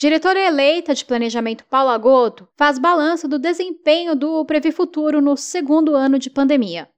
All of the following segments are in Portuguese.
Diretora eleita de Planejamento Paula Goto faz balanço do desempenho do Previ Futuro no segundo ano de pandemia.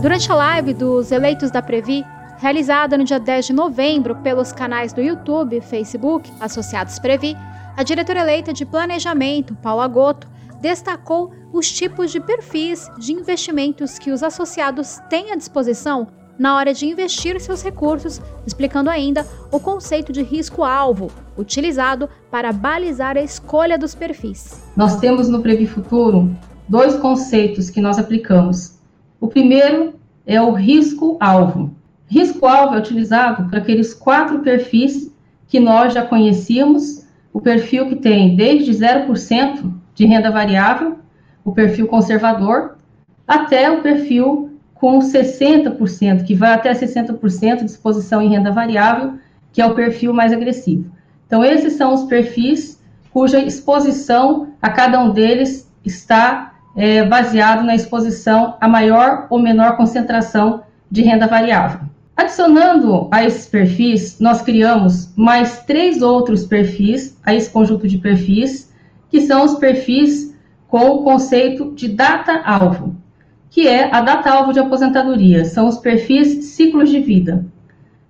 Durante a live dos eleitos da Previ, realizada no dia 10 de novembro pelos canais do YouTube e Facebook associados Previ, a diretora eleita de Planejamento, Paula Goto, destacou os tipos de perfis de investimentos que os associados têm à disposição na hora de investir seus recursos, explicando ainda o conceito de risco-alvo, utilizado para balizar a escolha dos perfis. Nós temos no Previ Futuro dois conceitos que nós aplicamos. O primeiro é o risco-alvo. Risco-alvo é utilizado para aqueles quatro perfis que nós já conhecíamos, o perfil que tem desde 0% de renda variável, o perfil conservador, até o perfil com 60%, que vai até 60% de exposição em renda variável, que é o perfil mais agressivo. Então, esses são os perfis cuja exposição a cada um deles está é, baseado na exposição a maior ou menor concentração de renda variável. Adicionando a esses perfis, nós criamos mais três outros perfis, a esse conjunto de perfis, que são os perfis com o conceito de data-alvo que é a data-alvo de aposentadoria, são os perfis ciclos de vida.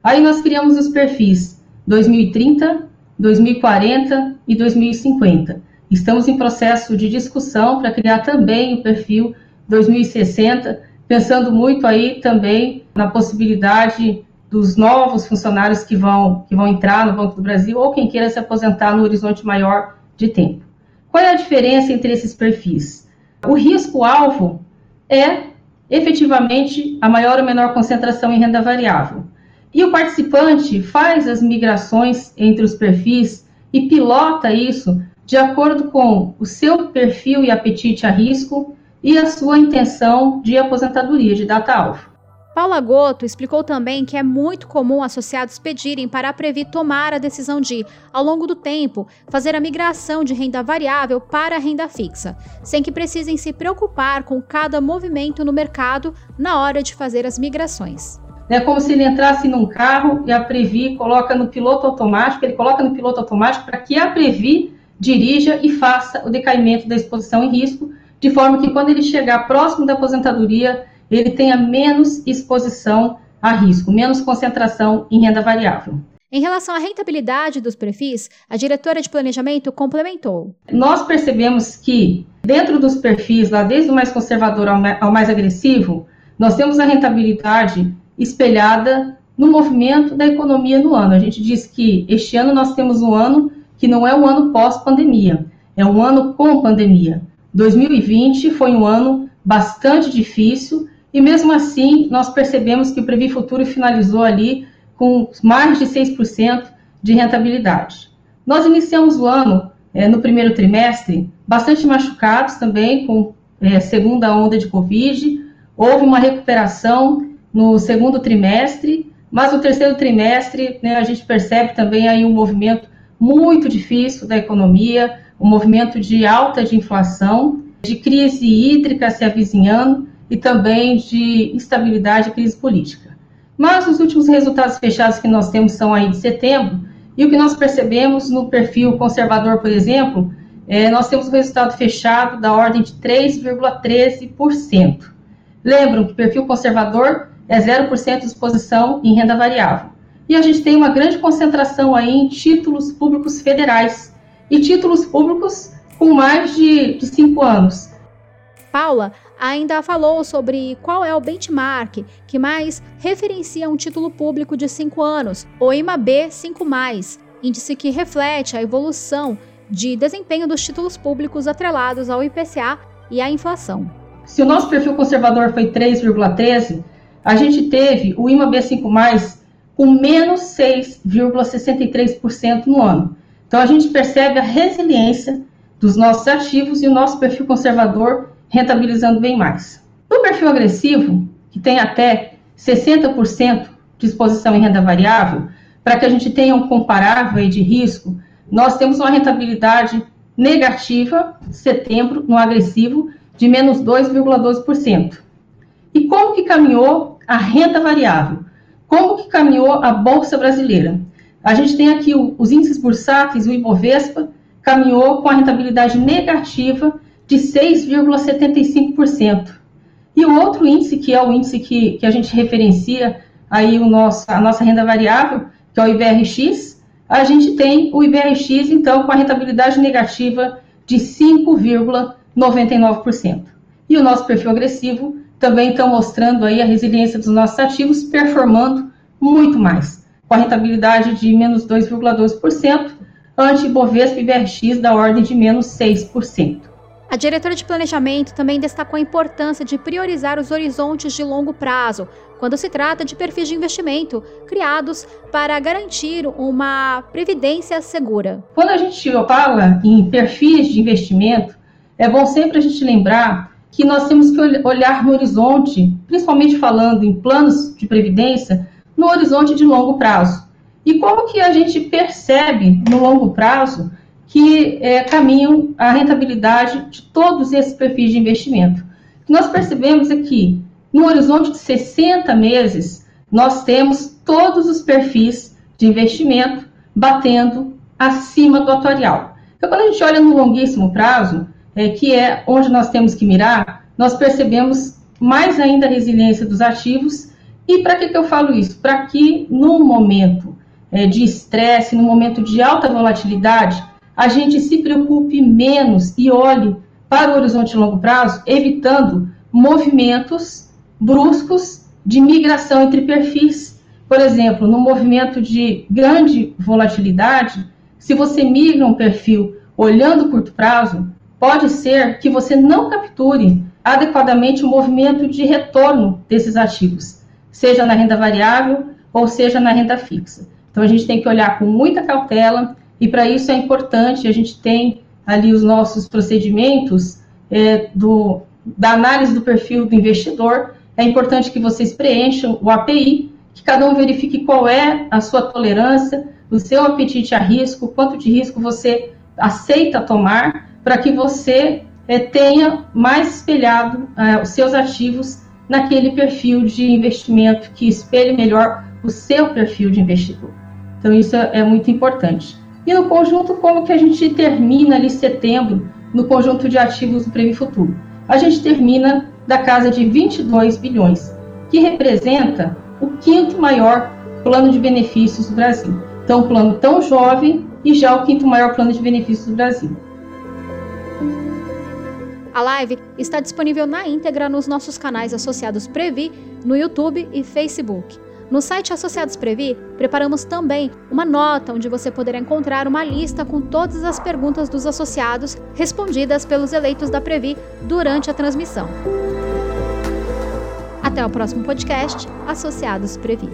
Aí nós criamos os perfis 2030, 2040 e 2050. Estamos em processo de discussão para criar também o perfil 2060, pensando muito aí também na possibilidade dos novos funcionários que vão, que vão entrar no Banco do Brasil ou quem queira se aposentar no horizonte maior de tempo. Qual é a diferença entre esses perfis? O risco-alvo é efetivamente a maior ou menor concentração em renda variável. E o participante faz as migrações entre os perfis e pilota isso de acordo com o seu perfil e apetite a risco e a sua intenção de aposentadoria de data-alvo. Paula Goto explicou também que é muito comum associados pedirem para a Previ tomar a decisão de, ao longo do tempo, fazer a migração de renda variável para a renda fixa, sem que precisem se preocupar com cada movimento no mercado na hora de fazer as migrações. É como se ele entrasse num carro e a Previ coloca no piloto automático, ele coloca no piloto automático para que a Previ dirija e faça o decaimento da exposição em risco, de forma que quando ele chegar próximo da aposentadoria, ele tenha menos exposição a risco, menos concentração em renda variável. Em relação à rentabilidade dos perfis, a diretora de planejamento complementou. Nós percebemos que, dentro dos perfis, lá desde o mais conservador ao mais agressivo, nós temos a rentabilidade espelhada no movimento da economia no ano. A gente diz que este ano nós temos um ano que não é um ano pós-pandemia, é um ano com pandemia. 2020 foi um ano bastante difícil e mesmo assim, nós percebemos que o Previ Futuro finalizou ali com mais de 6% de rentabilidade. Nós iniciamos o ano, é, no primeiro trimestre, bastante machucados também, com é, segunda onda de Covid. Houve uma recuperação no segundo trimestre, mas no terceiro trimestre né, a gente percebe também aí um movimento muito difícil da economia, um movimento de alta de inflação, de crise hídrica se avizinhando, e também de instabilidade e crise política. Mas os últimos resultados fechados que nós temos são aí de setembro, e o que nós percebemos no perfil conservador, por exemplo, é, nós temos um resultado fechado da ordem de 3,13%. Lembram que o perfil conservador é 0% de exposição em renda variável. E a gente tem uma grande concentração aí em títulos públicos federais e títulos públicos com mais de 5 anos. Paula ainda falou sobre qual é o benchmark que mais referencia um título público de 5 anos, o IMAB 5+, índice que reflete a evolução de desempenho dos títulos públicos atrelados ao IPCA e à inflação. Se o nosso perfil conservador foi 3,13, a gente teve o IMAB 5+, com menos 6,63% no ano. Então, a gente percebe a resiliência dos nossos ativos e o nosso perfil conservador rentabilizando bem mais. No perfil agressivo, que tem até 60% de exposição em renda variável, para que a gente tenha um comparável de risco, nós temos uma rentabilidade negativa, setembro, no agressivo, de menos 2,12%. E como que caminhou a renda variável? como que caminhou a Bolsa Brasileira. A gente tem aqui os índices bursáteis, o Ibovespa, caminhou com a rentabilidade negativa de 6,75%. E o outro índice, que é o índice que, que a gente referencia aí o nosso, a nossa renda variável, que é o IBRX, a gente tem o IBRX, então, com a rentabilidade negativa de 5,99%. E o nosso perfil agressivo também está mostrando aí a resiliência dos nossos ativos, performando muito mais, com a rentabilidade de menos 2,12%, ante Bovespa e da ordem de menos 6%. A diretora de planejamento também destacou a importância de priorizar os horizontes de longo prazo, quando se trata de perfis de investimento criados para garantir uma previdência segura. Quando a gente fala em perfis de investimento, é bom sempre a gente lembrar que nós temos que olhar no horizonte, principalmente falando em planos de previdência, no horizonte de longo prazo. E como que a gente percebe no longo prazo que é, caminham a rentabilidade de todos esses perfis de investimento? Nós percebemos aqui, no horizonte de 60 meses, nós temos todos os perfis de investimento batendo acima do atuarial. Então, quando a gente olha no longuíssimo prazo, é, que é onde nós temos que mirar, nós percebemos mais ainda a resiliência dos ativos. E para que, que eu falo isso? Para que no momento é, de estresse, no momento de alta volatilidade, a gente se preocupe menos e olhe para o horizonte de longo prazo, evitando movimentos bruscos de migração entre perfis. Por exemplo, no movimento de grande volatilidade, se você migra um perfil olhando curto prazo, pode ser que você não capture adequadamente o movimento de retorno desses ativos, seja na renda variável ou seja na renda fixa. Então a gente tem que olhar com muita cautela e para isso é importante a gente tem ali os nossos procedimentos é, do, da análise do perfil do investidor. É importante que vocês preencham o API, que cada um verifique qual é a sua tolerância, o seu apetite a risco, quanto de risco você aceita tomar, para que você é, tenha mais espelhado é, os seus ativos naquele perfil de investimento que espelhe melhor o seu perfil de investidor. Então, isso é, é muito importante. E no conjunto, como que a gente termina ali setembro, no conjunto de ativos do Previ Futuro? A gente termina da casa de 22 bilhões, que representa o quinto maior plano de benefícios do Brasil. Então, um plano tão jovem e já o quinto maior plano de benefícios do Brasil. A live está disponível na íntegra nos nossos canais associados Previ, no YouTube e Facebook. No site Associados Previ, preparamos também uma nota onde você poderá encontrar uma lista com todas as perguntas dos associados respondidas pelos eleitos da Previ durante a transmissão. Até o próximo podcast, Associados Previ.